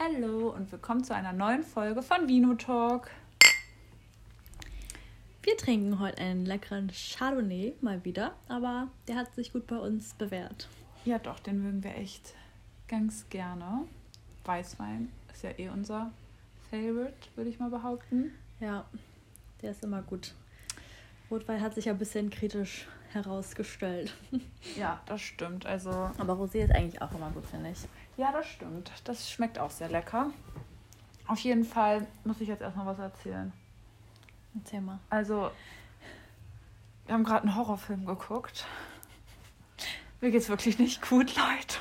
Hallo und willkommen zu einer neuen Folge von Vino Talk. Wir trinken heute einen leckeren Chardonnay mal wieder, aber der hat sich gut bei uns bewährt. Ja, doch, den mögen wir echt ganz gerne. Weißwein ist ja eh unser Favorite, würde ich mal behaupten. Ja, der ist immer gut. Rotwein hat sich ja ein bisschen kritisch herausgestellt. Ja, das stimmt. Also, Aber Rosé ist eigentlich auch immer gut, finde ich. Ja, das stimmt. Das schmeckt auch sehr lecker. Auf jeden Fall muss ich jetzt erstmal was erzählen. Erzähl mal. Also, wir haben gerade einen Horrorfilm geguckt. Mir geht's wirklich nicht gut, Leute.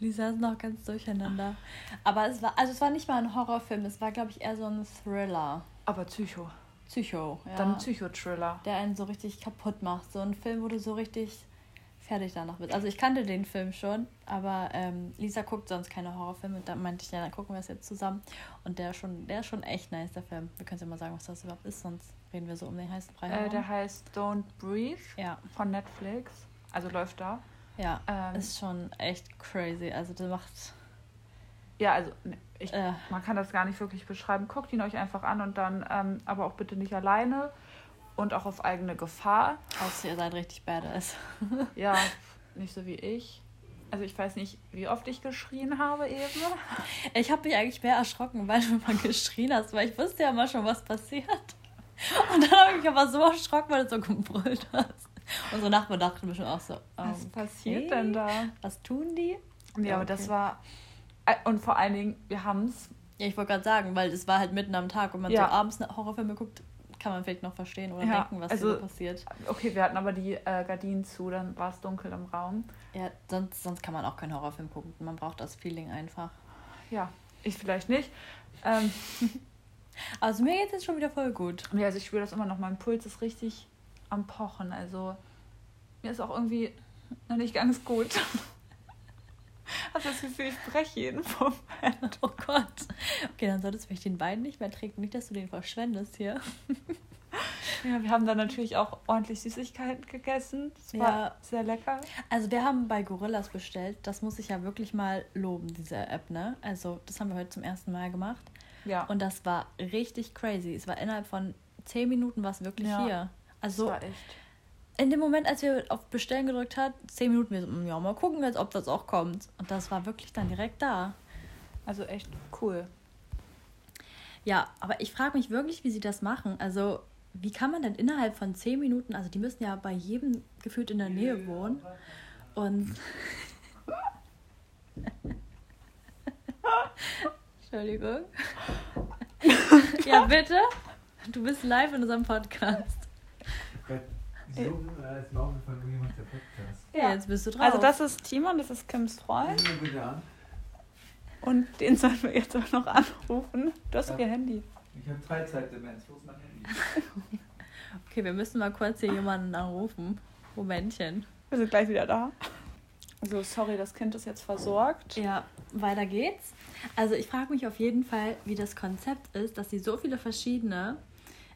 Lisa ist noch ganz durcheinander. Aber es war, also es war nicht mal ein Horrorfilm, es war, glaube ich, eher so ein Thriller. Aber Psycho. Psycho, ja. Dann Psycho-Thriller. der einen so richtig kaputt macht. So ein Film, wo du so richtig fertig danach bist. Also ich kannte den Film schon, aber ähm, Lisa guckt sonst keine Horrorfilme. Und da meinte ich, ja, dann gucken wir es jetzt zusammen. Und der ist schon, der ist schon echt nice, der Film. Wir können ja mal sagen, was das überhaupt ist, sonst reden wir so um den heißen Brei. Äh, der heißt Don't Breathe ja, von Netflix. Also läuft da. ja, Ähm, ist schon echt crazy. Also der macht, Ja, also ne, ich, äh, man kann das gar nicht wirklich beschreiben. Guckt ihn euch einfach an und dann ähm, aber auch bitte nicht alleine und auch auf eigene Gefahr. außer ihr seid richtig badass. Ja, nicht so wie ich. Also ich weiß nicht, wie oft ich geschrien habe eben. Ich habe mich eigentlich mehr erschrocken, weil du mal geschrien hast, weil ich wusste ja mal schon, was passiert. Und dann habe ich mich aber so erschrocken, weil du so gebrüllt hast. Unsere Nachbarn dachten bestimmt auch so, Was okay, passiert denn da? Was tun die? Ja, aber das okay. war. äh, Und vor allen Dingen, wir haben es. Ja, ich wollte gerade sagen, weil es war halt mitten am Tag und man Ja. so abends eine Horrorfilme guckt, kann man vielleicht noch verstehen oder Ja, denken, was also- hier so passiert. Okay, wir hatten aber die äh, Gardinen zu, dann war es dunkel im Raum. Ja, sonst, sonst kann man auch keinen Horrorfilm gucken. Man braucht das Feeling einfach. Ja, ich vielleicht nicht. Ähm, Also mir geht es jetzt schon wieder voll gut. ja, also ich spüre das immer noch. Mein Puls ist richtig am Pochen. Also mir ist auch irgendwie noch nicht ganz gut. Hast das Gefühl, ich breche jeden Moment. Oh Gott. Okay, dann solltest du vielleicht den Wein nicht mehr trinken. Nicht, dass du den verschwendest hier. Ja, wir haben dann natürlich auch ordentlich Süßigkeiten gegessen. Das war Ja. sehr lecker. Also wir haben bei Gorillas bestellt. Das muss ich ja wirklich mal loben, diese App, ne? Also das haben wir heute zum ersten Mal gemacht. Ja, Und das war richtig crazy. Es war innerhalb von zehn Minuten was wirklich Ja. hier. das Also war echt. In dem Moment, als wir auf Bestellen gedrückt hat, zehn Minuten, wir so, "Mm, ja, mal gucken jetzt, ob das auch kommt. Und das war wirklich dann direkt da. Also echt cool. Ja, aber ich frage mich wirklich, wie sie das machen. Also, wie kann man denn innerhalb von zehn Minuten, also die müssen ja bei jedem gefühlt in der Nähe wohnen. Und. Entschuldigung. ja, bitte. Du bist live in unserem Podcast. Äh. So, äh, ist mir aufgefallen, wie macht der Podcast. Ja, jetzt bist du drauf. Also das ist Timon, das ist Kims Freund. Nimm bitte an. Und den sollen wir jetzt auch noch anrufen. Du hast doch ihr Handy. Ich habe Freizeitdemenz. Wo ist mein Handy? Okay, wir müssen mal kurz hier jemanden anrufen. Momentchen. Wir sind gleich wieder da. Also sorry, das Kind ist jetzt versorgt. Ja, weiter geht's. Also ich frage mich auf jeden Fall, wie das Konzept ist, dass sie so viele verschiedene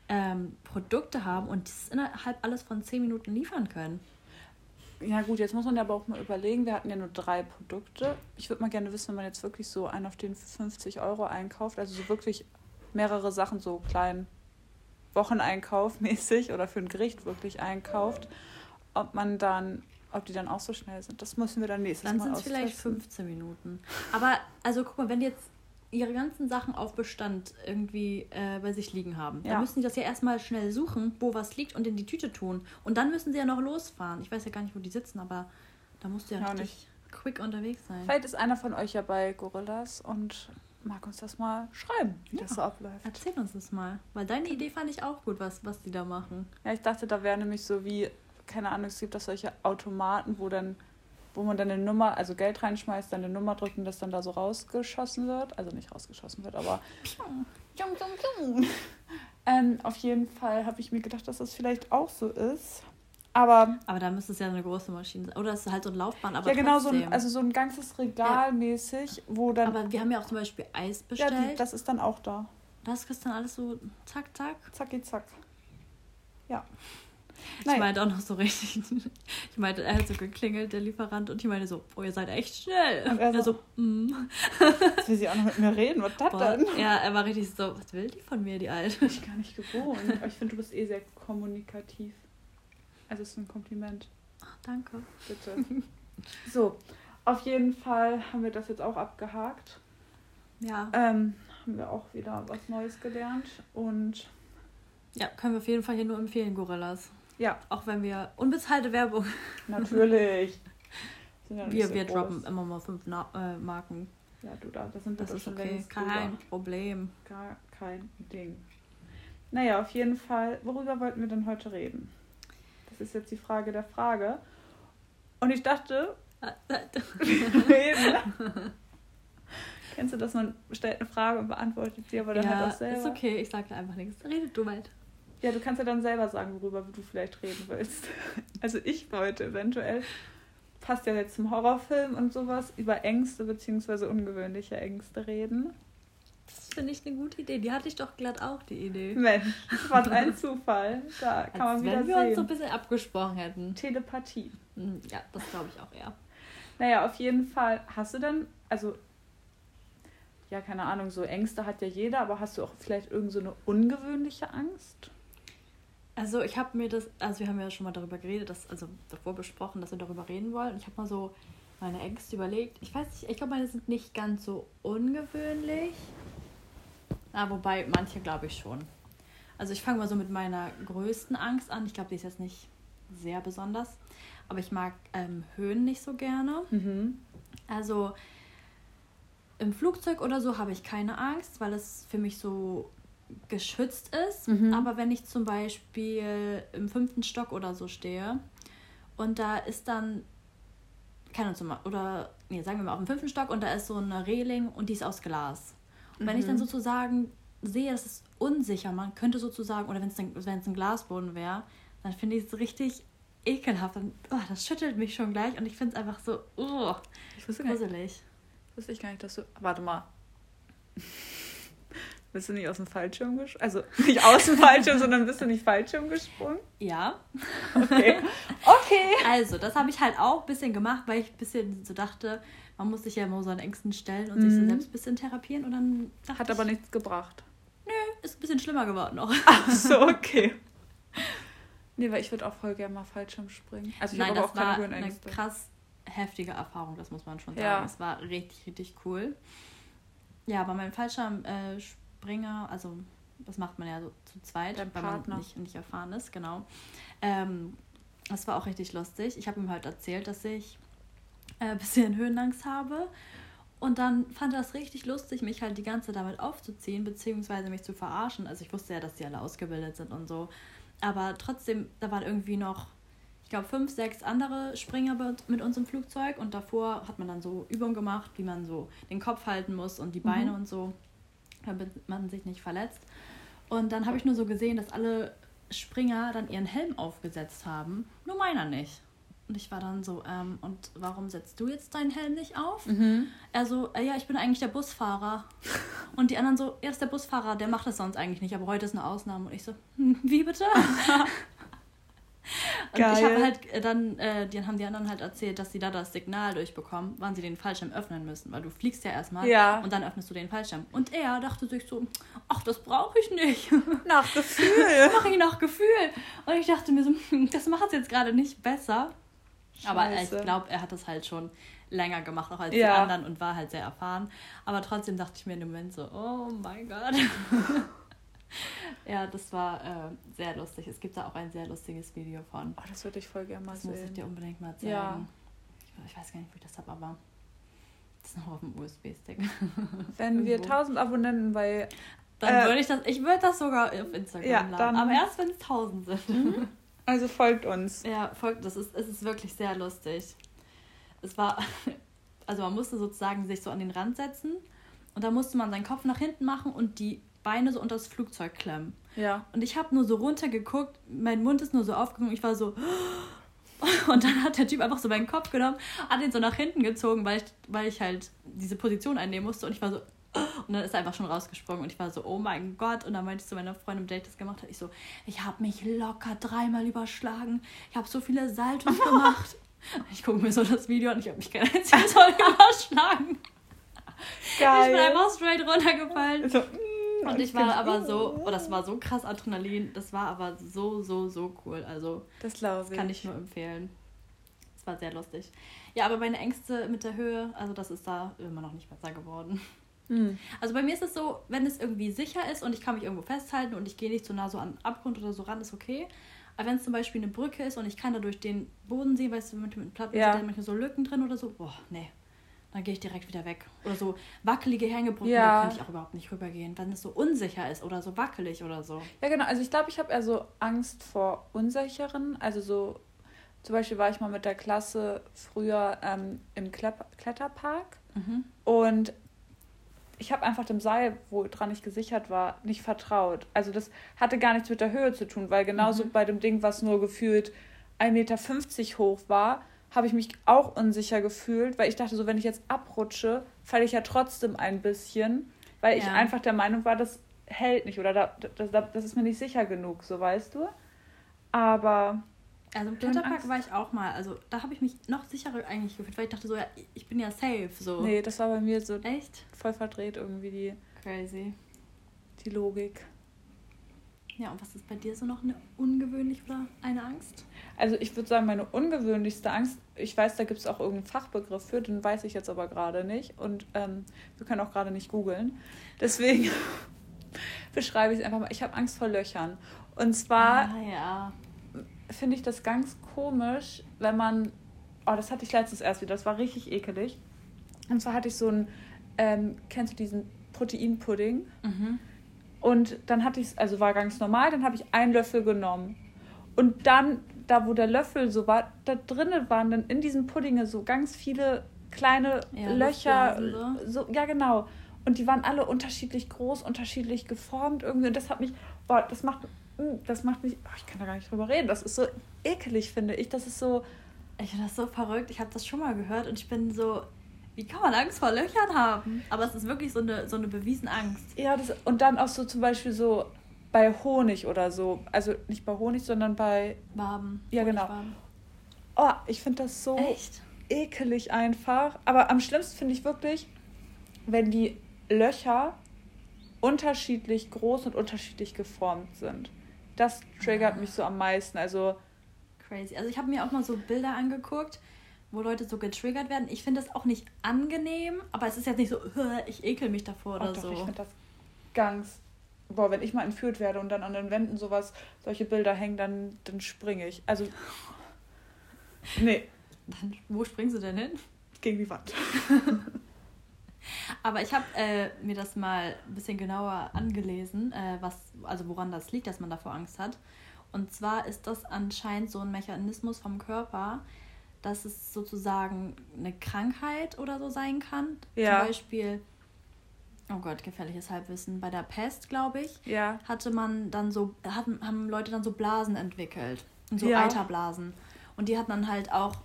ähm, Produkte haben und das innerhalb alles von 10 Minuten liefern können. Ja gut, jetzt muss man ja aber auch mal überlegen, wir hatten ja nur drei Produkte. Ich würde mal gerne wissen, wenn man jetzt wirklich so einen auf den 50 Euro einkauft, also so wirklich mehrere Sachen, so kleinen Wocheneinkauf mäßig oder für ein Gericht wirklich einkauft, ob man dann, ob die dann auch so schnell sind. Das müssen wir dann nächstes Dann Mal sind es vielleicht austesten. 15 Minuten. Aber also guck mal, wenn jetzt ihre ganzen Sachen auf Bestand irgendwie äh, bei sich liegen haben, Ja. dann müssen die das ja erstmal schnell suchen, wo was liegt und in die Tüte tun. Und dann müssen sie ja noch losfahren. Ich weiß ja gar nicht, wo die sitzen, aber da musst du ja Ja, richtig quick unterwegs sein. Vielleicht ist einer von euch ja bei Gorillas und mag uns das mal schreiben, wie Ja. das so abläuft. Erzähl uns das mal. Weil deine Idee fand ich auch gut, was, was die da machen. Ja, ich dachte, da wäre nämlich so wie, keine Ahnung, es gibt doch solche Automaten, wo dann, wo man dann eine Nummer, also Geld reinschmeißt, dann eine Nummer drückt und das dann da so rausgeschossen wird. Also nicht rausgeschossen wird, aber. Ähm, auf jeden Fall habe ich mir gedacht, dass das vielleicht auch so ist. Aber Aber da müsste es ja eine große Maschine sein. Oder es ist halt so eine Laufbahn, aber ja, genau so ein, also so ein ganzes Regal mäßig, wo dann. aber wir haben ja auch zum Beispiel Eis ja, bestellt. die, das ist dann auch da. das kriegst dann alles so zack, zack. Zacki, zack. Ja. Ich Nein. meinte auch noch so richtig. Ich meinte, er hat so geklingelt, der Lieferant, und ich meinte so, oh, ihr seid echt schnell. Und er er so, so, mm. Jetzt will sie auch noch mit mir reden. Was das Boah, denn? Ja, er war richtig so, was will die von mir, die Alte? Ich gar nicht gewohnt. Aber ich finde, du bist eh sehr kommunikativ. Also es ist ein Kompliment. Ach, danke. Bitte. So, auf jeden Fall haben wir das jetzt auch abgehakt. Ja. Ähm, haben wir auch wieder was Neues gelernt. Und Ja, können wir auf jeden Fall hier nur empfehlen, Gorillas. Ja, Auch wenn wir unbezahlte Werbung. natürlich. Ja Wir, so wir groß. droppen immer mal fünf Na äh, Marken. Ja, du da, das sind wir Das ist schon okay. Kein. Problem. Gar kein Ding. Naja, auf jeden Fall, worüber wollten wir denn heute reden? Das ist jetzt die Frage der Frage. Und ich dachte, reden. Kennst du das? Man stellt eine Frage und beantwortet sie, aber dann ja, halt auch selber. ist okay, ich sag da einfach nichts. Redet du weit. Ja, du kannst ja dann selber sagen, worüber du vielleicht reden willst. Also ich wollte eventuell, passt ja jetzt zum Horrorfilm und sowas, über Ängste bzw. ungewöhnliche Ängste reden. Das finde ich eine gute Idee. Die hatte ich doch glatt auch, die Idee. Mensch, was ein Zufall. Da kann man Als wieder wenn wir uns so ein bisschen abgesprochen hätten. Telepathie. Hm, Ja, das glaube ich auch eher. Naja, auf jeden Fall hast du dann, also, ja, keine Ahnung, so Ängste hat ja jeder, aber hast du auch vielleicht irgend so eine ungewöhnliche Angst? Also ich habe mir das, also wir haben ja schon mal darüber geredet, dass, also davor besprochen, dass wir darüber reden wollen. Ich habe mal so meine Ängste überlegt. Ich weiß nicht, ich glaube, meine sind nicht ganz so ungewöhnlich. Ah, wobei, manche glaube ich schon. Also ich fange mal so mit meiner größten Angst an. Ich glaube, die ist jetzt nicht sehr besonders. Aber ich mag ähm, Höhen nicht so gerne. Mhm. Also im Flugzeug oder so habe ich keine Angst, weil es für mich so geschützt ist. Mhm. Aber wenn ich zum Beispiel im fünften Stock oder so stehe und da ist dann, keine Ahnung, oder nee, sagen wir mal auf dem fünften Stock und da ist so eine Reling und die ist aus Glas. Und wenn ich dann Mhm. sozusagen sehe, das ist unsicher, man könnte sozusagen, oder wenn es es ein Glasboden wäre, dann finde ich es richtig ekelhaft. Und, oh, das schüttelt mich schon gleich und ich finde es einfach so oh, Ich wusste gar, nicht, gruselig. wusste ich gar nicht, dass du. Warte mal. Bist du nicht aus dem Fallschirm gesprungen? Also nicht aus dem Fallschirm, sondern bist du nicht Fallschirm gesprungen? Ja, Okay. Okay. also das habe ich halt auch ein bisschen gemacht, weil ich ein bisschen so dachte, man muss sich ja immer so an Ängsten stellen und sich so Mhm. selbst ein bisschen therapieren und dann Hat ich, aber nichts gebracht. ist ein bisschen schlimmer geworden noch. Ach so, okay. Nee, weil ich würde auch voll gerne mal Fallschirm springen. Also ich Nein, habe auch keine war eine krass heftige Erfahrung, das muss man schon sagen. Ja. Es war richtig, richtig cool. Ja, aber mein Fallschirmspringer, also das macht man ja so zu zweit, Dein weil Partner. man nicht, nicht erfahren ist, genau. Ähm, das war auch richtig lustig. Ich habe ihm halt erzählt, dass ich äh, ein bisschen Höhenangst habe. Und dann fand er es richtig lustig, mich halt die ganze Zeit damit aufzuziehen, beziehungsweise mich zu verarschen. Also ich wusste ja, dass die alle ausgebildet sind und so. Aber trotzdem, da waren irgendwie noch, ich glaube, fünf, sechs andere Springer mit uns im Flugzeug. Und davor hat man dann so Übungen gemacht, wie man so den Kopf halten muss und die Beine Mhm. und so, damit man sich nicht verletzt. Und dann habe ich nur so gesehen, dass alle Springer dann ihren Helm aufgesetzt haben, nur meiner nicht. Und ich war dann so, ähm, und warum setzt du jetzt deinen Helm nicht auf? Mhm. Er so, äh, ja, ich bin eigentlich der Busfahrer. Und die anderen so, er ist der Busfahrer, der macht das sonst eigentlich nicht, aber heute ist eine Ausnahme. Und ich so, hm, wie bitte? Und ich habe halt äh, dann, äh, die haben die anderen halt erzählt, dass sie da das Signal durchbekommen, wann sie den Fallschirm öffnen müssen, weil du fliegst ja erstmal Ja. und dann öffnest du den Fallschirm. Und er dachte sich so, ach, das brauche ich nicht. Nach Gefühl. Mache ich nach Gefühl. Und ich dachte mir so, hm, das macht es jetzt gerade nicht besser. Aber ich Scheiße. glaube, er hat das halt schon länger gemacht, auch als die Ja. anderen und war halt sehr erfahren. Aber trotzdem dachte ich mir in dem Moment so, oh mein Gott. ja, das war äh, sehr lustig. Es gibt da auch ein sehr lustiges Video von. Oh, das würde ich voll gerne mal Das muss ich sehen. dir unbedingt mal zeigen. Ja. Ich, ich weiß gar nicht, wo ich das habe, aber das ist noch auf dem USB-Stick. Wenn wir Irgendwo. 1000 Abonnenten bei. Dann Äh, würde ich das, ich würde das sogar auf Instagram Ja, laden. dann- aber erst wenn es 1000 sind. Also folgt uns. Ja, folgt, das ist, es ist wirklich sehr lustig. Es war, also man musste sozusagen sich so an den Rand setzen und da musste man seinen Kopf nach hinten machen und die Beine so unter das Flugzeug klemmen. Ja. Und ich habe nur so runtergeguckt, mein Mund ist nur so aufgegangen, ich war so. Und dann hat der Typ einfach so meinen Kopf genommen, hat ihn so nach hinten gezogen, weil ich, weil ich halt diese Position einnehmen musste. Und ich war so, Und dann ist er einfach schon rausgesprungen und ich war so, oh mein Gott. Und dann meinte ich zu meiner Freundin, ich das gemacht habe, ich so, ich habe mich locker dreimal überschlagen. Ich habe so viele Saltos gemacht. Ich gucke mir so das Video an, ich habe mich kein einziges Mal überschlagen. Geil. Ich bin einfach straight runtergefallen. So, mm, und ich war aber so, oh, das war so krass Adrenalin, das war aber so, so, so cool. Also, das glaube ich. Kann ich nur empfehlen. Es war sehr lustig. Ja, aber meine Ängste mit der Höhe, also das ist da immer noch nicht besser geworden. Mhm. Also bei mir ist es so, wenn es irgendwie sicher ist und ich kann mich irgendwo festhalten und ich gehe nicht so nah so an Abgrund oder so ran, ist okay. Aber wenn es zum Beispiel eine Brücke ist und ich kann da durch den Boden sehen, weißt du, mit, mit Platten ja. sind manchmal so Lücken drin oder so, boah, nee. Dann gehe ich direkt wieder weg. Oder so wackelige Hängebrücken, ja. da kann ich auch überhaupt nicht rübergehen, wenn es so unsicher ist oder so wackelig oder so. Ja, genau. Also ich glaube, ich habe eher so Angst vor unsicheren. Also so, zum Beispiel war ich mal mit der Klasse früher ähm, im Kletterpark. Mhm. Und ich habe einfach dem Seil, woran ich gesichert war, nicht vertraut. Also das hatte gar nichts mit der Höhe zu tun, weil genauso mhm. bei dem Ding, was nur gefühlt 1,50 Meter hoch war, habe ich mich auch unsicher gefühlt, weil ich dachte, so wenn ich jetzt abrutsche, falle ich ja trotzdem ein bisschen, weil ja. ich einfach der Meinung war, das hält nicht oder da, das, das ist mir nicht sicher genug, so weißt du. Aber also im Kletterpark war ich auch mal. Also da habe ich mich noch sicherer eigentlich gefühlt, weil ich dachte so, ja, ich bin ja safe. So. Nee, das war bei mir so Echt? voll verdreht irgendwie die. Crazy. Die Logik. Ja, und was ist bei dir so noch eine ungewöhnliche oder eine Angst? Also ich würde sagen, meine ungewöhnlichste Angst, ich weiß, da gibt es auch irgendeinen Fachbegriff für, den weiß ich jetzt aber gerade nicht. Und ähm, wir können auch gerade nicht googeln. Deswegen beschreibe ich es einfach mal. Ich habe Angst vor Löchern. Und zwar ah, ja finde ich das ganz komisch, wenn man. Oh, das hatte ich letztens erst wieder. Das war richtig ekelig. Und zwar hatte ich so ein. Ähm, kennst du diesen Proteinpudding? Mhm. Und dann hatte ich es, also war ganz normal, dann habe ich einen Löffel genommen. Und dann, da wo der Löffel so war, da drinnen waren dann in diesem Pudding so ganz viele kleine ja, Löcher. So, ja, genau. Und die waren alle unterschiedlich groß, unterschiedlich geformt irgendwie. Und das hat mich, boah, das macht hm, das macht mich, oh, ich kann da gar nicht drüber reden. Das ist so ekelig, finde ich. Das ist so. Ich finde das so verrückt. Ich habe das schon mal gehört und ich bin so, wie kann man Angst vor Löchern haben? Aber es ist wirklich so eine, so eine bewiesene Angst. Ja, das, und dann auch so zum Beispiel so bei Honig oder so. Also nicht bei Honig, sondern bei. Waben. Ja, genau. Oh, ich finde das so Echt? ekelig einfach. Aber am schlimmsten finde ich wirklich, wenn die Löcher unterschiedlich groß und unterschiedlich geformt sind das triggert mich so am meisten. Also crazy. Also ich habe mir auch mal so Bilder angeguckt, wo Leute so getriggert werden. Ich finde das auch nicht angenehm, aber es ist jetzt nicht so, ich ekel mich davor oder doch, so. Ich finde das ganz. Boah, wenn ich mal entführt werde und dann an den Wänden sowas, solche Bilder hängen, dann, dann springe ich. Also. Nee. Dann, wo springst du denn hin? Gegen die Wand. Aber ich habe äh, mir das mal ein bisschen genauer angelesen, äh, was, also woran das liegt, dass man davor Angst hat. Und zwar ist das anscheinend so ein Mechanismus vom Körper, dass es sozusagen eine Krankheit oder so sein kann. Ja. Zum Beispiel, oh Gott, gefährliches Halbwissen. Bei der Pest, glaube ich, ja. hatte man dann so, hatten, haben Leute dann so Blasen entwickelt. So ja. Eiterblasen. Und die hatten dann halt auch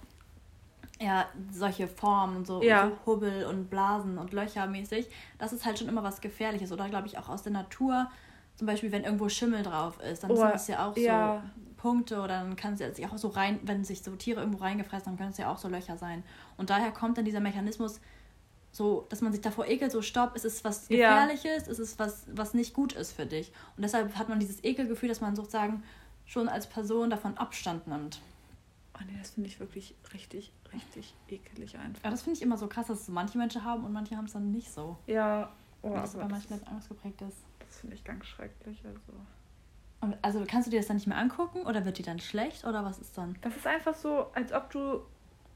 ja, solche Formen und so, ja. so Hubbel und Blasen und Löcher mäßig, das ist halt schon immer was Gefährliches. Oder glaube ich auch aus der Natur, zum Beispiel, wenn irgendwo Schimmel drauf ist, dann oh, sind es ja auch ja. so Punkte oder dann kann es ja sich auch so rein, wenn sich so Tiere irgendwo reingefressen haben, können es ja auch so Löcher sein. Und daher kommt dann dieser Mechanismus, so, dass man sich davor ekelt, so stopp, ist es was Gefährliches, ja. ist es was, was nicht gut ist für dich. Und deshalb hat man dieses Ekelgefühl, dass man sozusagen schon als Person davon Abstand nimmt. Oh nee, das finde ich wirklich richtig, richtig ekelig einfach. Ja, das finde ich immer so krass, dass es so manche Menschen haben und manche haben es dann nicht so. Ja, oh, Weil das bei manchen Menschen Angst geprägt ist. Das finde ich ganz schrecklich. Also. Und also kannst du dir das dann nicht mehr angucken oder wird die dann schlecht oder was ist dann? Das ist einfach so, als ob du.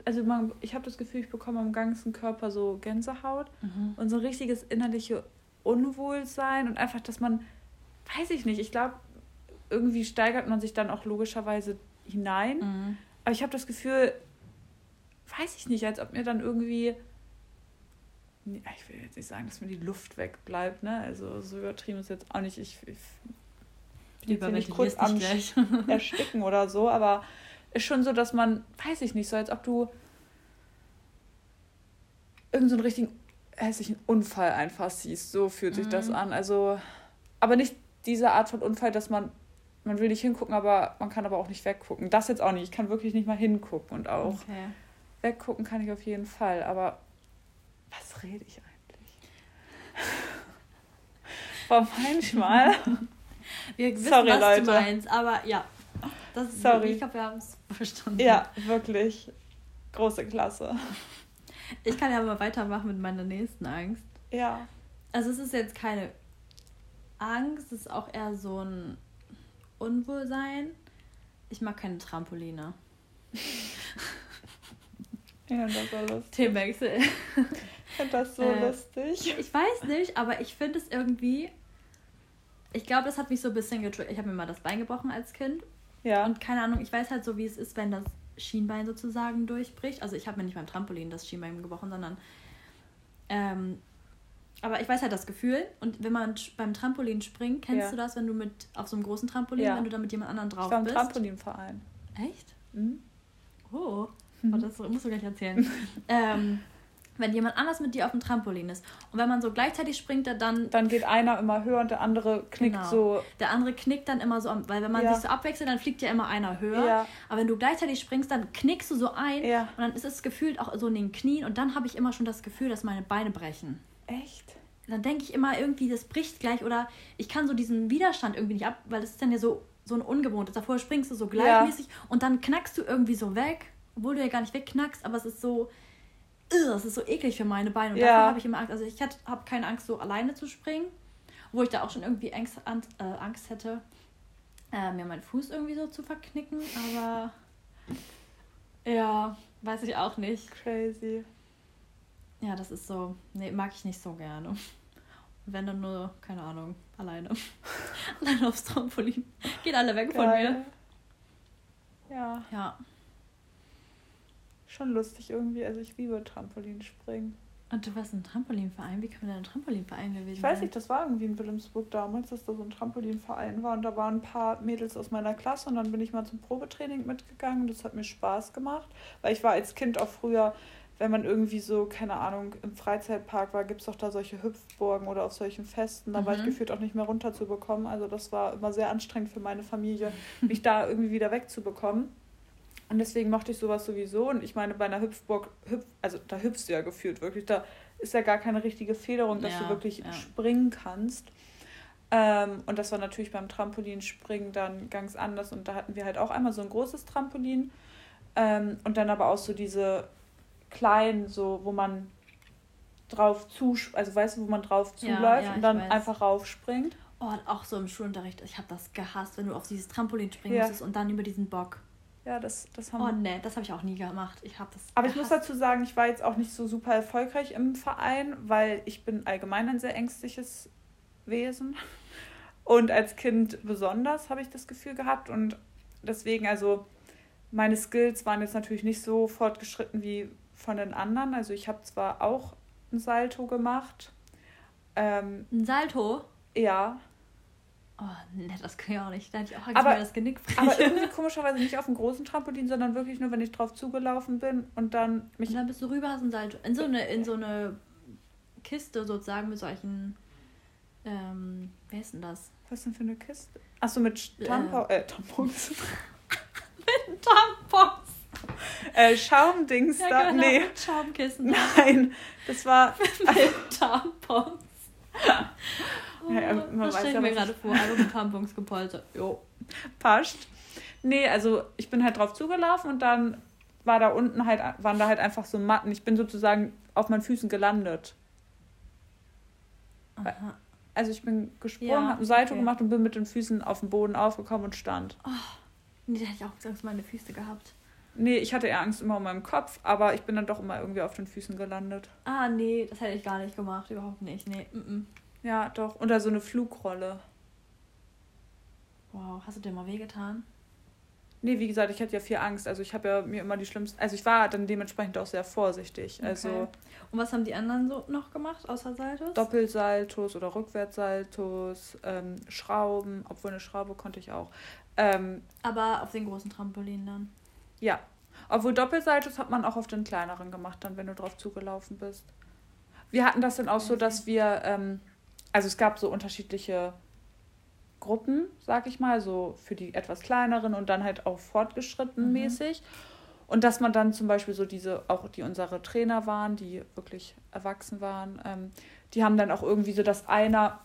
Also man, ich habe das Gefühl, ich bekomme am ganzen Körper so Gänsehaut mhm. und so ein richtiges innerliche Unwohlsein und einfach, dass man, weiß ich nicht, ich glaube, irgendwie steigert man sich dann auch logischerweise hinein. Mhm. Aber ich habe das Gefühl, weiß ich nicht, als ob mir dann irgendwie. Ich will jetzt nicht sagen, dass mir die Luft wegbleibt, ne? Also so übertrieben ist jetzt auch nicht. Ich, ich bin jetzt nicht kurz am Ersticken oder so, aber ist schon so, dass man, weiß ich nicht, so als ob du irgendeinen so richtigen hässlichen Unfall einfach siehst. So fühlt sich das Mhm. an. Also, aber nicht diese Art von Unfall, dass man, man will nicht hingucken, aber man kann aber auch nicht weggucken. Das jetzt auch nicht. Ich kann wirklich nicht mal hingucken und auch Okay. weggucken kann ich auf jeden Fall. Aber was rede ich eigentlich? Boah, manchmal. Wir wissen, Sorry, was Leute. du meinst, aber ja. Das ist Sorry. Ich glaube, wir haben es verstanden. ja, wirklich. Große Klasse. Ich kann ja mal weitermachen mit meiner nächsten Angst. Ja. Also es ist jetzt keine Angst, es ist auch eher so ein Unwohlsein. Ich mag keine Trampoline. Ja, das war lustig. Themenwechsel. Ich finde das so Äh, lustig. Ich weiß nicht, aber ich finde es irgendwie. Ich glaube, das hat mich so ein bisschen getriggert. Ich habe mir mal das Bein gebrochen als Kind. Ja. Und keine Ahnung, ich weiß halt so, wie es ist, wenn das Schienbein sozusagen durchbricht. Also ich habe mir nicht beim Trampolin das Schienbein gebrochen, sondern. Ähm, aber ich weiß halt das Gefühl. Und wenn man beim Trampolin springt, kennst Ja. du das, wenn du mit auf so einem großen Trampolin, Ja. wenn du da mit jemand anderem drauf ich war im bist? Trampolinverein. Echt? Mhm. Oh, oh das musst du gleich erzählen. ähm, wenn jemand anders mit dir auf dem Trampolin ist und wenn man so gleichzeitig springt, dann Dann geht einer immer höher und der andere knickt Genau. so. der andere knickt dann immer so, weil wenn man Ja. sich so abwechselt, dann fliegt ja immer einer höher. Ja. Aber wenn du gleichzeitig springst, dann knickst du so ein Ja. und dann ist es gefühlt auch so in den Knien und dann habe ich immer schon das Gefühl, dass meine Beine brechen. Echt? Dann denke ich immer irgendwie, das bricht gleich oder ich kann so diesen Widerstand irgendwie nicht ab, weil das ist dann ja so, so ein ungewohntes. Davor springst du so gleichmäßig und dann knackst du irgendwie so weg, obwohl du ja gar nicht wegknackst, aber es ist so, das ist so eklig für meine Beine und Ja. davor habe ich immer Angst. Also ich habe keine Angst, so alleine zu springen, wo ich da auch schon irgendwie Angst, an, äh, Angst hätte, äh, mir meinen Fuß irgendwie so zu verknicken, aber ja, weiß ich auch nicht. Crazy. Ja, das ist so, nee, mag ich nicht so gerne. Und wenn dann nur, keine Ahnung, alleine. alleine aufs Trampolin. Geht alle weg von Geil. mir. Ja, Ja. Schon lustig irgendwie. Also ich liebe Trampolinspringen. Und du warst im Trampolinverein? Wie kann man denn ein Trampolinverein gewesen Ich weiß sein? nicht, das war irgendwie in Wilhelmsburg damals, dass da so ein Trampolinverein war und da waren ein paar Mädels aus meiner Klasse und dann bin ich mal zum Probetraining mitgegangen das hat mir Spaß gemacht, weil ich war als Kind auch früher, wenn man irgendwie so, keine Ahnung, im Freizeitpark war, gibt es doch da solche Hüpfburgen oder auf solchen Festen, da war ich Mhm. gefühlt auch nicht mehr runterzubekommen, also das war immer sehr anstrengend für meine Familie, mich da irgendwie wieder wegzubekommen. Und deswegen mochte ich sowas sowieso. Und ich meine, bei einer Hüpfburg, hüpf, also da hüpfst du ja gefühlt wirklich. Da ist ja gar keine richtige Federung, dass Ja, du wirklich ja. springen kannst. Ähm, und das war natürlich beim Trampolinspringen dann ganz anders. Und da hatten wir halt auch einmal so ein großes Trampolin. Ähm, und dann aber auch so diese kleinen, so, wo man drauf zu, also weißt du, wo man drauf Ja, zuläuft ja, und ich dann einfach raufspringt. Oh, und auch so im Schulunterricht. Ich habe das gehasst, wenn du auf dieses Trampolin springen Ja. musstest und dann über diesen Bock. Ja, das, das haben Oh ne, das habe ich auch nie gemacht. Ich habe das. Aber ich muss gehasst. dazu sagen, ich war jetzt auch nicht so super erfolgreich im Verein, weil ich bin allgemein ein sehr ängstliches Wesen. Und als Kind besonders habe ich das Gefühl gehabt. Und deswegen, also meine Skills waren jetzt natürlich nicht so fortgeschritten wie von den anderen. Also ich habe zwar auch ein Salto gemacht. Ähm, Ein Salto? ja, Oh, ne, das kann ich auch nicht. Da hätte ich auch Angst, Aber- das Genick bricht. aber irgendwie komischerweise nicht auf dem großen Trampolin, sondern wirklich nur, wenn ich drauf zugelaufen bin und dann mich Und dann bist du rüber, hast ein Salto. In so eine, in so eine Kiste sozusagen mit solchen. Ähm, wer ist denn das? Was denn für eine Kiste? Achso, mit Tampo äh, Tampons. Tampons! äh, Schaumdings Ja, da. genau, Nee, mit Schaumkissen. nein. Das war. mit Tampons. Oh, Ja, man das stelle ich ja, mir gerade vor. Einfach mit Tampons gepolstert. Jo. passt. Nee, also ich bin halt drauf zugelaufen und dann war da unten halt, waren da halt einfach so Matten. Ich bin sozusagen auf meinen Füßen gelandet. Aha. Also ich bin gesprungen, Ja, habe ein Salto okay. gemacht und bin mit den Füßen auf den Boden aufgekommen und stand. Nee, da hätte ich auch Angst um meine Füße gehabt. Nee, ich hatte eher Angst immer um meinen Kopf, aber ich bin dann doch immer irgendwie auf den Füßen gelandet. Ah, nee, das hätte ich gar nicht gemacht. Überhaupt nicht. Nee. -mm. Ja, doch. Unter so eine Flugrolle. Wow, hast du dir mal wehgetan? Nee, wie gesagt, ich hatte ja viel Angst. Also ich habe ja mir immer die schlimmsten. Also ich war dann dementsprechend auch sehr vorsichtig. Also Okay. Und was haben die anderen so noch gemacht, außer Saltos? Doppelsaltos oder Rückwärtssaltos, ähm, Schrauben, obwohl eine Schraube konnte ich auch. Ähm, Aber auf den großen Trampolin dann. ja. Obwohl Doppelsaltos hat man auch auf den kleineren gemacht, dann wenn du drauf zugelaufen bist. wir hatten das dann auch so, dass wir, ähm, also es gab so unterschiedliche Gruppen, sag ich mal, so für die etwas kleineren und dann halt auch fortgeschritten Mhm. mäßig. Und dass man dann zum Beispiel so diese, auch die unsere Trainer waren, die wirklich erwachsen waren, ähm, die haben dann auch irgendwie so, dass einer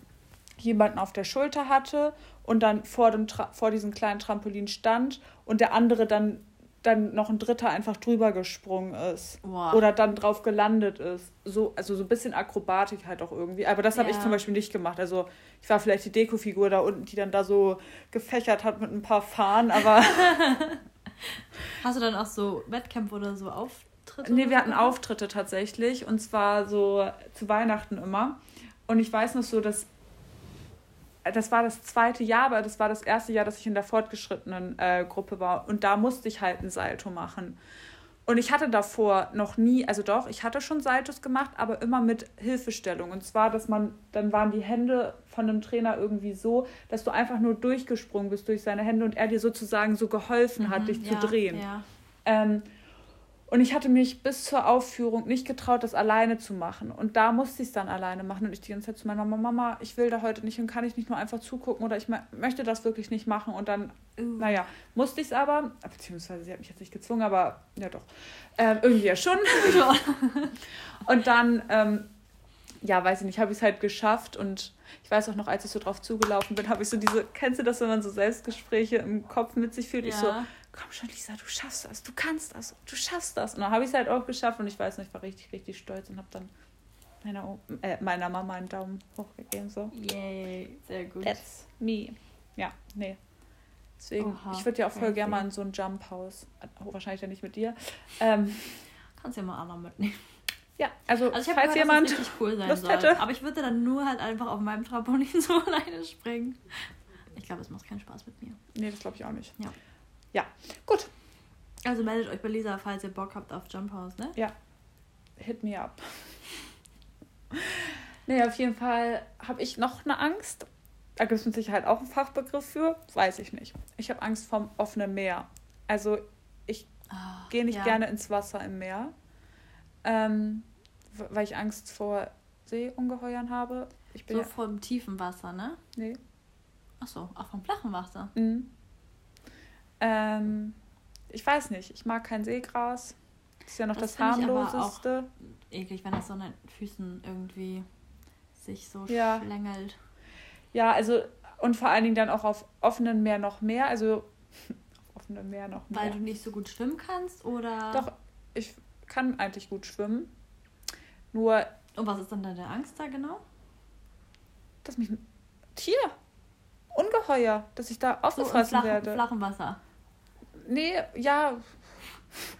jemanden auf der Schulter hatte und dann vor, dem Tra vor diesem kleinen Trampolin stand und der andere dann, dann noch ein Dritter einfach drüber gesprungen ist. Boah. Oder dann drauf gelandet ist. So, also so ein bisschen Akrobatik halt auch irgendwie. Aber das habe ich zum Beispiel nicht gemacht. Also ich war vielleicht die Dekofigur da unten, die dann da so gefächert hat mit ein paar Fahnen, aber Hast du dann auch so Wettkämpfe oder so Auftritte? nee, wir hatten? Auftritte tatsächlich und zwar so zu Weihnachten immer. Und ich weiß noch so, dass das war das zweite Jahr, aber das war das erste Jahr, dass ich in der fortgeschrittenen äh, Gruppe war. Und da musste ich halt ein Salto machen. Und ich hatte davor noch nie, also doch, ich hatte schon Saltos gemacht, aber immer mit Hilfestellung. Und zwar, dass man, dann waren die Hände von einem Trainer irgendwie so, dass du einfach nur durchgesprungen bist durch seine Hände und er dir sozusagen so geholfen hat, Mhm, dich ja, zu drehen. Ja. Ähm, und ich hatte mich bis zur Aufführung nicht getraut, das alleine zu machen. Und da musste ich es dann alleine machen. Und ich die ganze Zeit zu meiner Mama, Mama, ich will da heute nicht und kann ich nicht nur einfach zugucken oder ich mö- möchte das wirklich nicht machen. Und dann, Uh. naja, musste ich es aber, beziehungsweise sie hat mich jetzt nicht gezwungen, aber ja doch, ähm, irgendwie ja schon. Ja. Und dann, ähm, ja, weiß ich nicht, habe ich es halt geschafft und ich weiß auch noch, als ich so drauf zugelaufen bin, habe ich so diese, kennst du das, wenn man so Selbstgespräche im Kopf mit sich fühlt? Ich so, Ja. Komm schon, Lisa, du schaffst das, du kannst das, du schaffst das. Und dann habe ich es halt auch geschafft und ich weiß nicht, ich war richtig, richtig stolz und habe dann meiner, O- äh, meiner Mama einen Daumen hoch gegeben. So, Yay, sehr gut. that's me. Ja, nee. Deswegen, Oha, ich würde ja auch voll gerne mal in so ein Jump-Haus. Oh, wahrscheinlich ja nicht mit dir. Ähm, Kannst ja mal Anna mitnehmen. ja, also, Also falls gehört, jemand. cool sein Lust soll. hätte. Aber ich würde dann nur halt einfach auf meinem Trampolin so alleine springen. Ich glaube, es macht keinen Spaß mit mir. Nee, das glaube ich auch nicht. Ja. Ja, gut. Also meldet euch bei Lisa, falls ihr Bock habt auf Jump House, ne? Hit me up. Nee, auf jeden Fall habe ich noch eine Angst. Da gibt es mit Sicherheit auch einen Fachbegriff für. Weiß ich nicht. Ich habe Angst vom offenen Meer. Also ich Ah, gehe nicht ja. gerne ins Wasser im Meer, ähm, weil ich Angst vor Seeungeheuern habe. Ich bin So ja, vom tiefen Wasser, ne? nee. Ach so, auch vom flachen Wasser. Mhm. Ähm, ich weiß nicht. Ich mag kein Seegras. Das ist ja noch Das das, harmloseste. Eklig, wenn das so an den Füßen irgendwie sich so Ja. schlängelt. Ja, also und vor allen Dingen dann auch auf offenem Meer noch mehr. Also auf offenem Meer noch mehr. Weil du nicht so gut schwimmen kannst oder. Doch, ich kann eigentlich gut schwimmen. Nur, Und was ist dann deine Angst da genau? dass mich ein Tier, Ungeheuer, dass ich da So im aufgefressen flachen, werde. flachen Wasser. Nee, ja,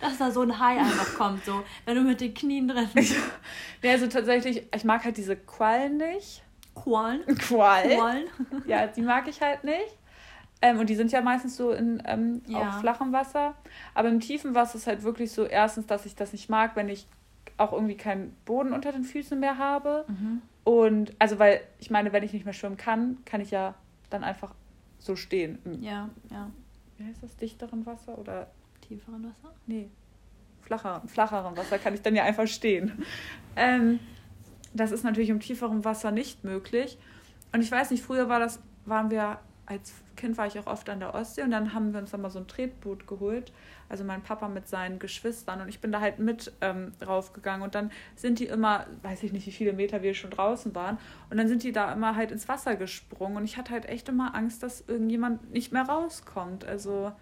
Dass da so ein Hai einfach kommt, so, wenn du mit den Knien drin bist. nee, also tatsächlich, ich mag halt diese Quallen nicht. Quallen. Quallen? Quallen. Ja, die mag ich halt nicht. Ähm, und die sind ja meistens so in ähm, Ja. auf flachem Wasser. Aber im tiefen Wasser ist halt wirklich so, erstens, dass ich das nicht mag, wenn ich auch irgendwie keinen Boden unter den Füßen mehr habe. Mhm. Und also, weil ich meine, wenn ich nicht mehr schwimmen kann, kann ich ja dann einfach so stehen. Ja, ja. Wie heißt das? Dichteren Wasser oder Tieferen Wasser? Nee, flacher, flacheren Wasser kann ich dann ja einfach stehen. Ähm, das ist natürlich im tieferen Wasser nicht möglich. Und ich weiß nicht, früher war das, waren wir, als Kind war ich auch oft an der Ostsee und dann haben wir uns dann mal so ein Tretboot geholt. Also mein Papa mit seinen Geschwistern und ich bin da halt mit ähm, raufgegangen und dann sind die immer, weiß ich nicht, wie viele Meter wir schon draußen waren und dann sind die da immer halt ins Wasser gesprungen und ich hatte halt echt immer Angst, dass irgendjemand nicht mehr rauskommt. Also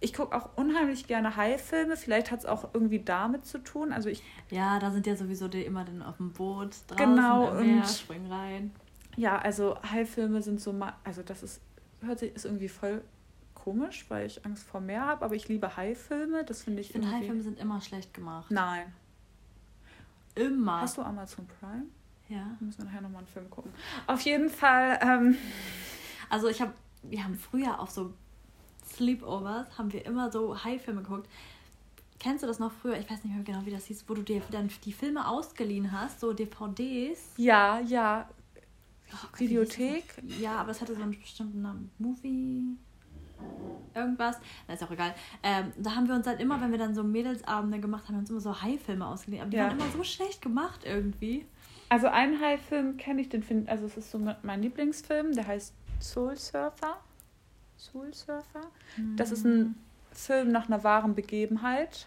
ich gucke auch unheimlich gerne Haifilme. Vielleicht hat es auch irgendwie damit zu tun. Also ich, Ja, da sind ja sowieso die immer dann auf dem Boot draußen Genau, im Meer, und- springen rein. ja, also Haifilme sind so mal, also das ist, hört sich, ist irgendwie voll komisch, weil ich Angst vor Meer habe, aber ich liebe Haifilme. Das finde ich, Ich finde, irgendwie. Haifilme sind immer schlecht gemacht. Nein. Immer. Hast du Amazon Prime? Ja. Müssen wir nachher nochmal einen Film gucken. Auf jeden Fall, ähm, Also ich habe, wir haben früher auf so Sleepovers, haben wir immer so Haifilme geguckt. Kennst du das noch früher? Ich weiß nicht mehr genau, wie das hieß, wo du dir dann die Filme ausgeliehen hast, so DVDs. ja, ja. Oh Videothek? Ja, aber es hatte so einen bestimmten Namen. Movie. Irgendwas. Na, ist auch egal. Ähm, da haben wir uns halt immer, wenn wir dann so Mädelsabende gemacht haben, uns immer so Haifilme ausgeliehen. Aber die Ja. waren immer so schlecht gemacht irgendwie. Also einen Hai-Film kenne ich, den finde also es ist so mein Lieblingsfilm, der heißt Soul Surfer. Soul Surfer. Das ist ein Film nach einer wahren Begebenheit.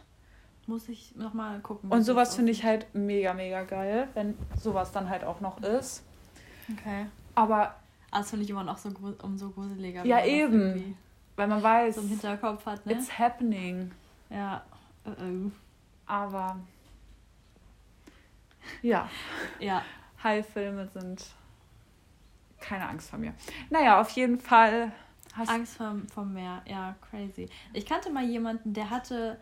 Muss ich nochmal gucken. Und sowas finde ich halt mega, mega geil, wenn sowas dann halt auch noch ist. Okay. Aber. Das finde ich immer noch so umso gruseliger. Ja, eben. Weil man weiß. So im Hinterkopf hat, ne? It's happening. Ja. Uh -oh. Aber. Ja. Ja. Hai-Filme sind keine Angst vor mir. Naja, auf jeden Fall. Angst vom, vom Meer, ja, crazy. Ich kannte mal jemanden, der hatte,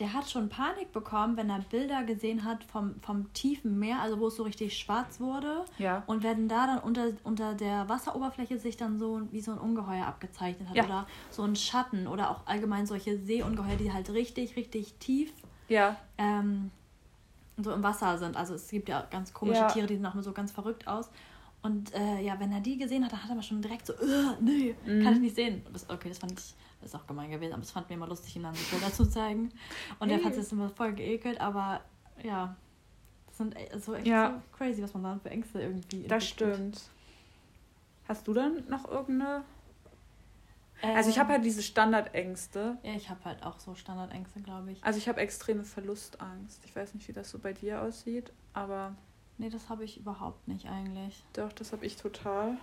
der hat schon Panik bekommen, wenn er Bilder gesehen hat vom, vom tiefen Meer, also wo es so richtig schwarz wurde. Ja. Und wenn da dann unter, unter der Wasseroberfläche sich dann so wie so ein Ungeheuer abgezeichnet hat. Ja. Oder so ein Schatten oder auch allgemein solche Seeungeheuer, die halt richtig, richtig tief ja. ähm, so im Wasser sind. Also es gibt ja ganz komische Ja. Tiere, die sehen auch so ganz verrückt aus. Und äh, ja, wenn er die gesehen hat, dann hat er aber schon direkt so, "Ugh, nee, Mhm. kann ich nicht sehen. Das, okay, das fand ich, ist auch gemein gewesen, aber das fand mir immer lustig, ihm dann die Bilder zu zeigen. Und er fand es immer voll geekelt, aber ja, das sind e- so echt Ja. so crazy, was man dann für Ängste irgendwie Das entwickelt. stimmt. Hast du dann noch irgendeine? Also ich habe Ähm, halt diese Standardängste. Ja, ich habe halt auch so Standardängste, glaube ich. Also ich habe extreme Verlustangst. Ich weiß nicht, wie das so bei dir aussieht, aber Nee, das habe ich überhaupt nicht eigentlich. doch, das habe ich total.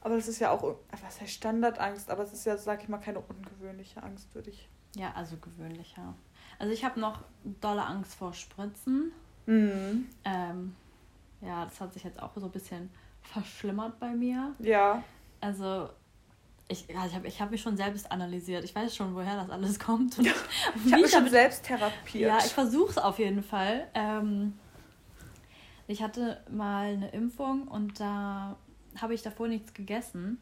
Aber das ist ja auch, was heißt Standardangst, aber es ist ja, sag ich mal, keine ungewöhnliche Angst, würde ich. Ja, also gewöhnlich, ja. Also ich habe noch dolle Angst vor Spritzen. Mhm. Ähm, ja, das hat sich jetzt auch so ein bisschen verschlimmert bei mir. Ja. Also ich, ja, ich habe ich hab mich schon selbst analysiert. Ich weiß schon, woher das alles kommt. Und Ich wie habe mich schon selbst therapiert. Ja, ich versuche es auf jeden Fall. Ähm, ich hatte mal eine Impfung und da habe ich davor nichts gegessen.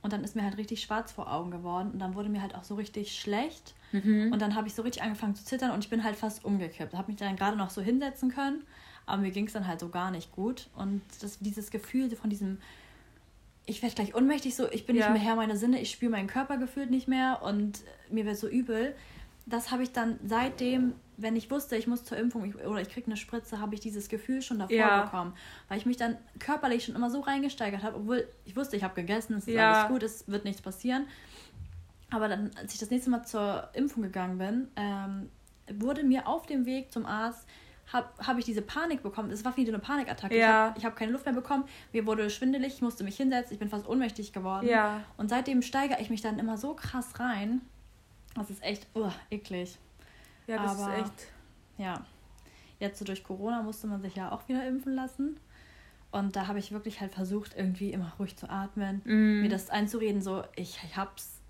Und dann ist mir halt richtig schwarz vor Augen geworden. Und dann wurde mir halt auch so richtig schlecht. Mhm. Und dann habe ich so richtig angefangen zu zittern und ich bin halt fast umgekippt. Habe mich dann gerade noch so hinsetzen können, aber mir ging es dann halt so gar nicht gut. Und das, dieses Gefühl von diesem, ich werde gleich ohnmächtig, so ich bin Ja. nicht mehr Herr meiner Sinne, ich spüre meinen Körper gefühlt nicht mehr und mir wird so übel. Das habe ich dann seitdem, wenn ich wusste, ich muss zur Impfung ich, oder ich kriege eine Spritze, habe ich dieses Gefühl schon davor Ja. bekommen. Weil ich mich dann körperlich schon immer so reingesteigert habe, obwohl ich wusste, ich habe gegessen, es ist Ja. alles gut, es wird nichts passieren. Aber dann, als ich das nächste Mal zur Impfung gegangen bin, ähm, wurde mir auf dem Weg zum Arzt, habe hab ich diese Panik bekommen. Es war wie eine Panikattacke. Ja. Ich habe hab keine Luft mehr bekommen. Mir wurde schwindelig, ich musste mich hinsetzen, ich bin fast ohnmächtig geworden. Ja. Und seitdem steigere ich mich dann immer so krass rein. Das ist echt uh, eklig. Ja, das Aber- ist echt. Ja. Jetzt so durch Corona musste man sich ja auch wieder impfen lassen. Und da habe ich wirklich halt versucht, irgendwie immer ruhig zu atmen Mhm. mir das einzureden, so ich, ich hab's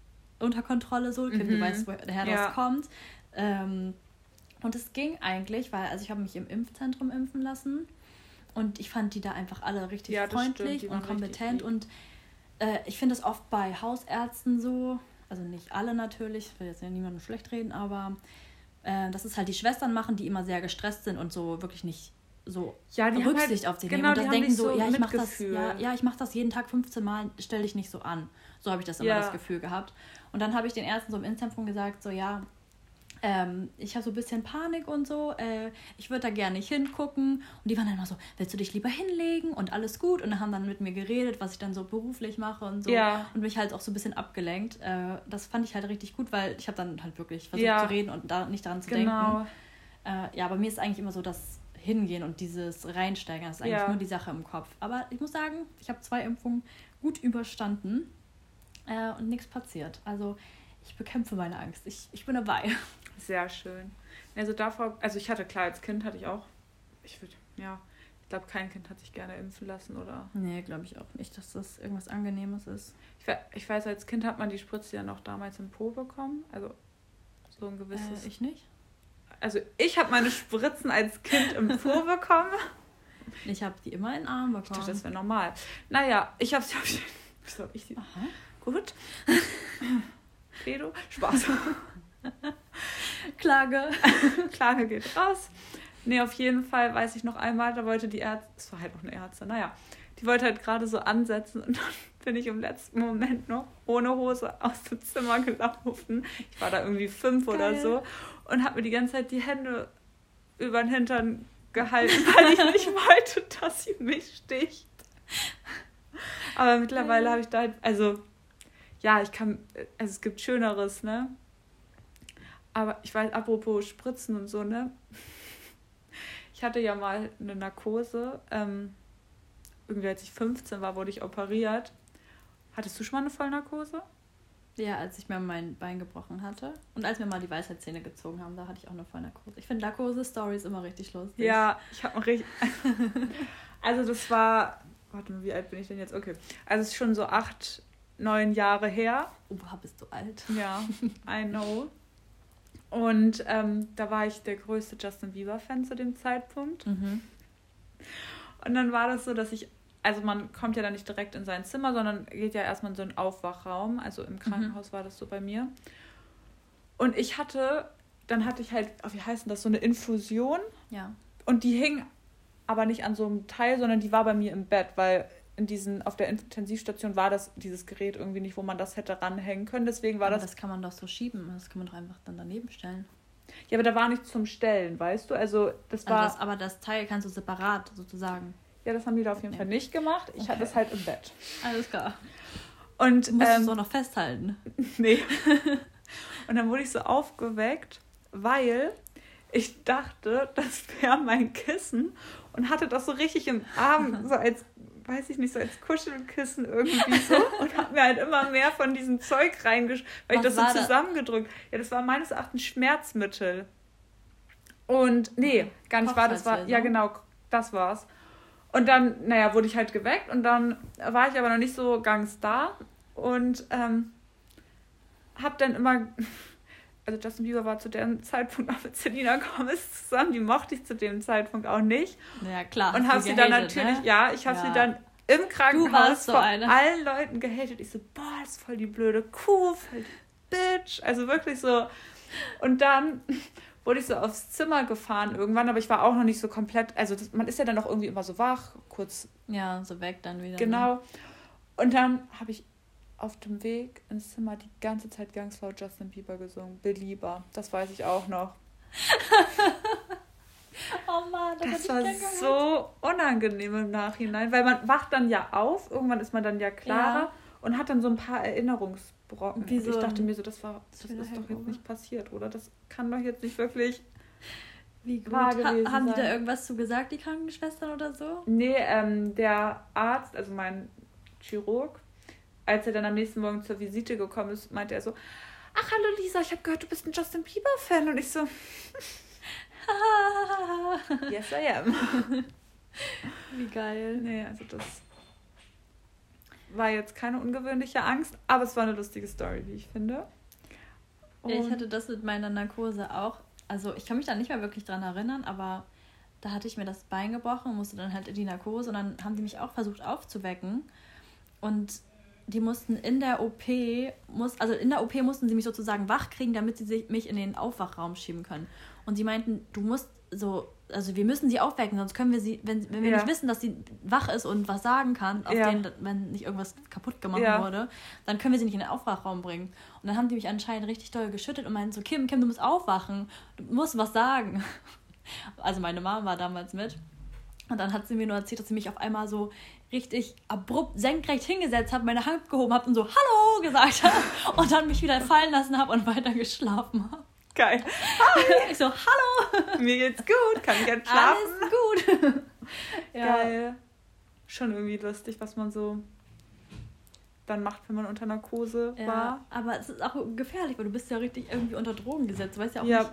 unter Kontrolle, so, Kim, Mhm. du weißt, woher Ja. das kommt. Ähm, und es ging eigentlich, weil, also ich habe mich im Impfzentrum impfen lassen und ich fand die da einfach alle richtig Ja, das stimmt, freundlich und kompetent und äh, ich finde es oft bei Hausärzten so, also nicht alle natürlich, ich will jetzt ja niemandem schlecht reden, aber äh, dass es halt die Schwestern machen, die immer sehr gestresst sind und so wirklich nicht so Ja, die haben Rücksicht halt- auf sie genau, nehmen und das denken so, so ja, ich mach das, ja, ja, ich mache das jeden Tag 15 Mal, stell dich nicht so an. So habe ich das immer Ja. das Gefühl gehabt. Und dann habe ich den Ärzten so im Inzentrum gesagt, so ja, ähm, ich habe so ein bisschen Panik und so, äh, ich würde da gerne nicht hingucken. Und die waren dann immer so, willst du dich lieber hinlegen und alles gut? Und haben dann mit mir geredet, was ich dann so beruflich mache und so. Ja. Und mich halt auch so ein bisschen abgelenkt. Äh, das fand ich halt richtig gut, weil ich habe dann halt wirklich versucht Ja. zu reden und da nicht daran zu denken. Genau. Äh, ja, bei mir ist eigentlich immer so das Hingehen und dieses Reinsteigern, das ist eigentlich Ja. nur die Sache im Kopf. Aber ich muss sagen, ich habe zwei Impfungen gut überstanden äh, und nichts passiert. Also ich bekämpfe meine Angst. Ich, ich bin dabei. Sehr schön. Also davor, also ich hatte klar, als Kind hatte ich auch, ich würde, ja, ich glaube, kein Kind hat sich gerne impfen lassen oder. Nee, glaube ich auch nicht, dass das irgendwas Angenehmes ist. Ich, ich weiß, als Kind hat man die Spritze ja noch damals im Po bekommen. Also so ein gewisses. Äh, ich nicht. also ich habe meine Spritzen als Kind im Po bekommen. Ich habe die immer in den Arm Ich bekommen. dachte, das wäre normal. Naja, ich habe sie auf jeden hab ich sie? Aha. Gut. Pedo? Spaß. Klage. Klage geht raus. Nee, auf jeden Fall weiß ich noch einmal, da wollte die Ärztin, es war halt auch eine Ärztin, naja, die wollte halt gerade so ansetzen und dann bin ich im letzten Moment noch ohne Hose aus dem Zimmer gelaufen. Ich war da irgendwie fünf oder Geil. so und habe mir die ganze Zeit die Hände über den Hintern gehalten, weil ich nicht wollte, dass sie mich sticht. Aber mittlerweile habe ich da halt, also ja, ich kann, also es gibt Schöneres, ne? Aber ich weiß, apropos Spritzen und so, ne? Ich hatte ja mal eine Narkose. Ähm, irgendwie als ich 15 war, wurde ich operiert. Hattest du schon mal eine Vollnarkose? Ja, als ich mir mein Bein gebrochen hatte. Und als mir mal die Weisheitszähne gezogen haben, da hatte ich auch eine Vollnarkose. Ich finde Narkose-Stories immer richtig lustig. Ja, ich habe richtig. also, das war. Warte mal, wie alt bin ich denn jetzt? Okay. Also, es ist schon so acht, neun Jahre her. Oha, bist du alt. Ja, I know. Und ähm, da war ich der größte Justin Bieber-Fan zu dem Zeitpunkt. Mhm. Und dann war das so, dass ich, also man kommt ja dann nicht direkt in sein Zimmer, sondern geht ja erstmal in so einen Aufwachraum. Also im Krankenhaus war das so bei mir. Und ich hatte, dann hatte ich halt, oh, wie heißt denn das, so eine Infusion. Ja. Und die hing aber nicht an so einem Teil, sondern die war bei mir im Bett, weil in diesen, auf der Intensivstation war das, dieses Gerät irgendwie nicht, wo man das hätte ranhängen können. Deswegen war Aber das. das kann man doch so schieben. Das kann man doch einfach dann daneben stellen. Ja, aber da war nichts zum Stellen, weißt du? Also das war. Also das, aber das Teil kannst du separat sozusagen. ja, das haben die da auf jeden. Fall nicht gemacht. Ich hatte Okay. es halt im Bett. Alles klar. Und Du musst ähm, es auch noch festhalten. Nee. Und dann wurde ich so aufgeweckt, weil ich dachte, das wäre mein Kissen und hatte das so richtig im Arm, so als, weiß ich nicht, so als Kuschelkissen irgendwie so und habe mir halt immer mehr von diesem Zeug reingesch... weil ich das so zusammengedrückt. Ja, das war meines Erachtens Schmerzmittel. Und nee, gar nicht wahr, das war, ja genau, das war's. Und dann, naja, wurde ich halt geweckt und dann war ich aber noch nicht so ganz da und ähm, hab dann immer, also Justin Bieber war zu dem Zeitpunkt auch mit Selena Gomez zusammen, die mochte ich zu dem Zeitpunkt auch nicht. Ja, klar. Und habe du sie dann gehatet, natürlich, ne? ja, ich habe Ja. sie dann im Krankenhaus so vor eine. allen Leuten gehatet. Ich so, boah, das ist voll die blöde Kuh, voll die Bitch. Also wirklich so. Und dann wurde ich so aufs Zimmer gefahren irgendwann, aber ich war auch noch nicht so komplett, also das, man ist ja dann noch irgendwie immer so wach, kurz Ja, so weg dann wieder. Ne? Genau. Und dann habe ich auf dem Weg ins Zimmer die ganze Zeit ganz laut Justin Bieber gesungen. Belieber. Das weiß ich auch noch. Oh Mann, das, Das war so unangenehm im Nachhinein, weil man wacht dann ja auf, irgendwann ist man dann ja klarer Ja. und hat dann so ein paar Erinnerungsbrocken. Und ich so dachte mir so, das war, das ist doch jetzt nicht passiert, oder? Das kann doch jetzt nicht wirklich. Wie gut. wahr Ha haben die da sein. irgendwas zu gesagt, die Krankenschwestern oder so? Nee, ähm, der Arzt, also mein Chirurg, als er dann am nächsten Morgen zur Visite gekommen ist, meinte er so, ach hallo Lisa, ich habe gehört, du bist ein Justin Bieber-Fan. Und ich so, yes I am. Wie geil. Nee, also das war jetzt keine ungewöhnliche Angst, aber es war eine lustige Story, wie ich finde. Ja, ich Und- hatte das mit meiner Narkose auch. Also ich kann mich da nicht mehr wirklich dran erinnern, aber da hatte ich mir das Bein gebrochen und musste dann halt in die Narkose und dann haben die mich auch versucht aufzuwecken. Und die mussten in der OP, muss, also in der OP mussten sie mich sozusagen wach kriegen, damit sie sich, mich in den Aufwachraum schieben können. Und sie meinten, du musst so, also wir müssen sie aufwecken, sonst können wir sie, wenn, wenn wir Ja. nicht wissen, dass sie wach ist und was sagen kann, auf Ja. den, wenn nicht irgendwas kaputt gemacht Ja. wurde, dann können wir sie nicht in den Aufwachraum bringen. Und dann haben die mich anscheinend richtig doll geschüttet und meinten so, Kim, Kim, du musst aufwachen, du musst was sagen. Also meine Mama war damals mit. Und dann hat sie mir nur erzählt, dass sie mich auf einmal so richtig abrupt senkrecht hingesetzt hat, meine Hand gehoben hat und so Hallo gesagt hat und dann mich wieder fallen lassen habe und weiter geschlafen habe. Geil. Ich so, hallo, Mir geht's gut, kann ich jetzt schlafen? alles gut. ja. Geil. Schon irgendwie lustig, was man so dann macht, wenn man unter Narkose Ja, war. aber es ist auch gefährlich, weil du bist ja richtig irgendwie unter Drogen gesetzt. Du weißt ja auch Ja. nicht.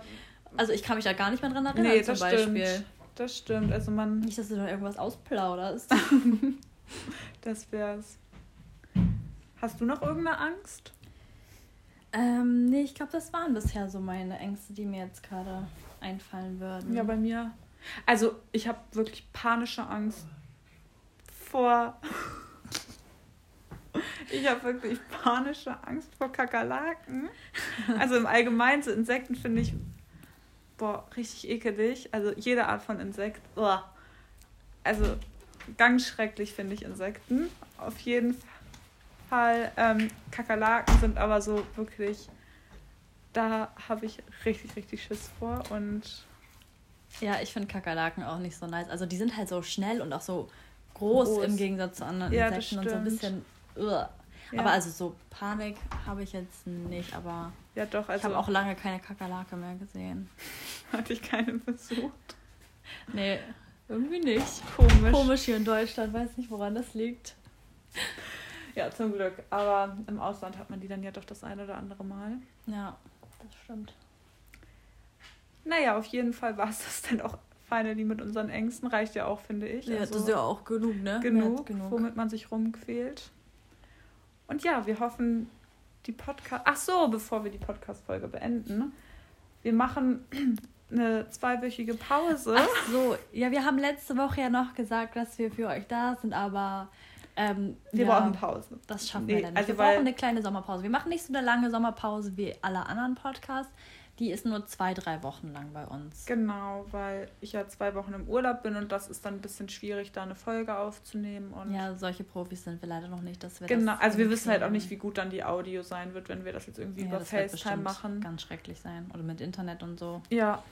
Also ich kann mich da gar nicht mehr dran erinnern Nee, zum Beispiel. stimmt. Das stimmt. Also man, Nicht, dass du da irgendwas ausplauderst. das wär's. Hast du noch irgendeine Angst? ähm, nee, ich glaube, das waren bisher so meine Ängste, die mir jetzt gerade einfallen würden. Ja, bei mir. Also, ich habe wirklich panische Angst vor. Ich habe wirklich panische Angst vor Kakerlaken. Also im Allgemeinen so Insekten finde ich boah, richtig ekelig. Also jede Art von Insekt. Uah. Also ganz schrecklich finde ich Insekten. Auf jeden Fall. Ähm, Kakerlaken sind aber so wirklich. Da habe ich richtig, richtig Schiss vor und Ja, ich finde Kakerlaken auch nicht so nice. Also die sind halt so schnell und auch so groß, Groß. im Gegensatz zu anderen Ja, Insekten und so ein bisschen. Ugh. Ja. Aber also so Panik habe ich jetzt nicht, aber Ja, doch, ich also habe auch lange keine Kakerlake mehr gesehen. hatte ich keine besucht. Nee, irgendwie nicht. Komisch. Komisch hier in Deutschland, weiß nicht, woran das liegt. Ja, zum Glück. Aber im Ausland hat man die dann ja doch das ein oder andere Mal. Ja, das stimmt. Naja, auf jeden Fall war es das dann auch finally mit unseren Ängsten. Reicht ja auch, finde ich. Ja, Also das ist ja auch genug, ne? Genug, genug. womit man sich rumquält. Und ja, wir hoffen, die Podcast. Ach so, bevor wir die Podcast-Folge beenden. Wir machen eine zweiwöchige Pause. Ach so, ja, wir haben letzte Woche ja noch gesagt, dass wir für euch da sind, aber ähm, wir ja, brauchen Pause. Das schaffen Nee, wir dann nicht. also wir brauchen eine kleine Sommerpause. Wir machen nicht so eine lange Sommerpause wie alle anderen Podcasts. Die ist nur zwei, drei Wochen lang bei uns. Genau, weil ich ja zwei Wochen im Urlaub bin und das ist dann ein bisschen schwierig, da eine Folge aufzunehmen. Und Ja, solche Profis sind wir leider noch nicht, dass wir genau, das also wir wissen halt auch nicht, wie gut dann die Audio sein wird, wenn wir das jetzt irgendwie ja, über das FaceTime machen. ganz schrecklich sein. Oder mit Internet und so. Ja,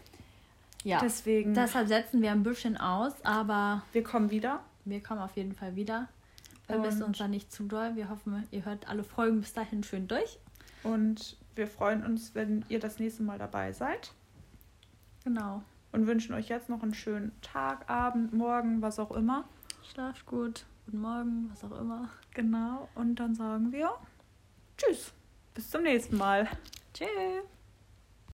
Ja, deswegen, deshalb setzen wir ein bisschen aus, aber wir kommen wieder. wir kommen auf jeden Fall wieder. Vermisst uns da nicht zu doll. Wir hoffen, ihr hört alle Folgen bis dahin schön durch. Und wir freuen uns, wenn ihr das nächste Mal dabei seid. Genau. Und wünschen euch jetzt noch einen schönen Tag, Abend, Morgen, was auch immer. Schlaft gut. Guten Morgen, was auch immer. Genau. Und dann sagen wir Tschüss. Bis zum nächsten Mal. Tschüss.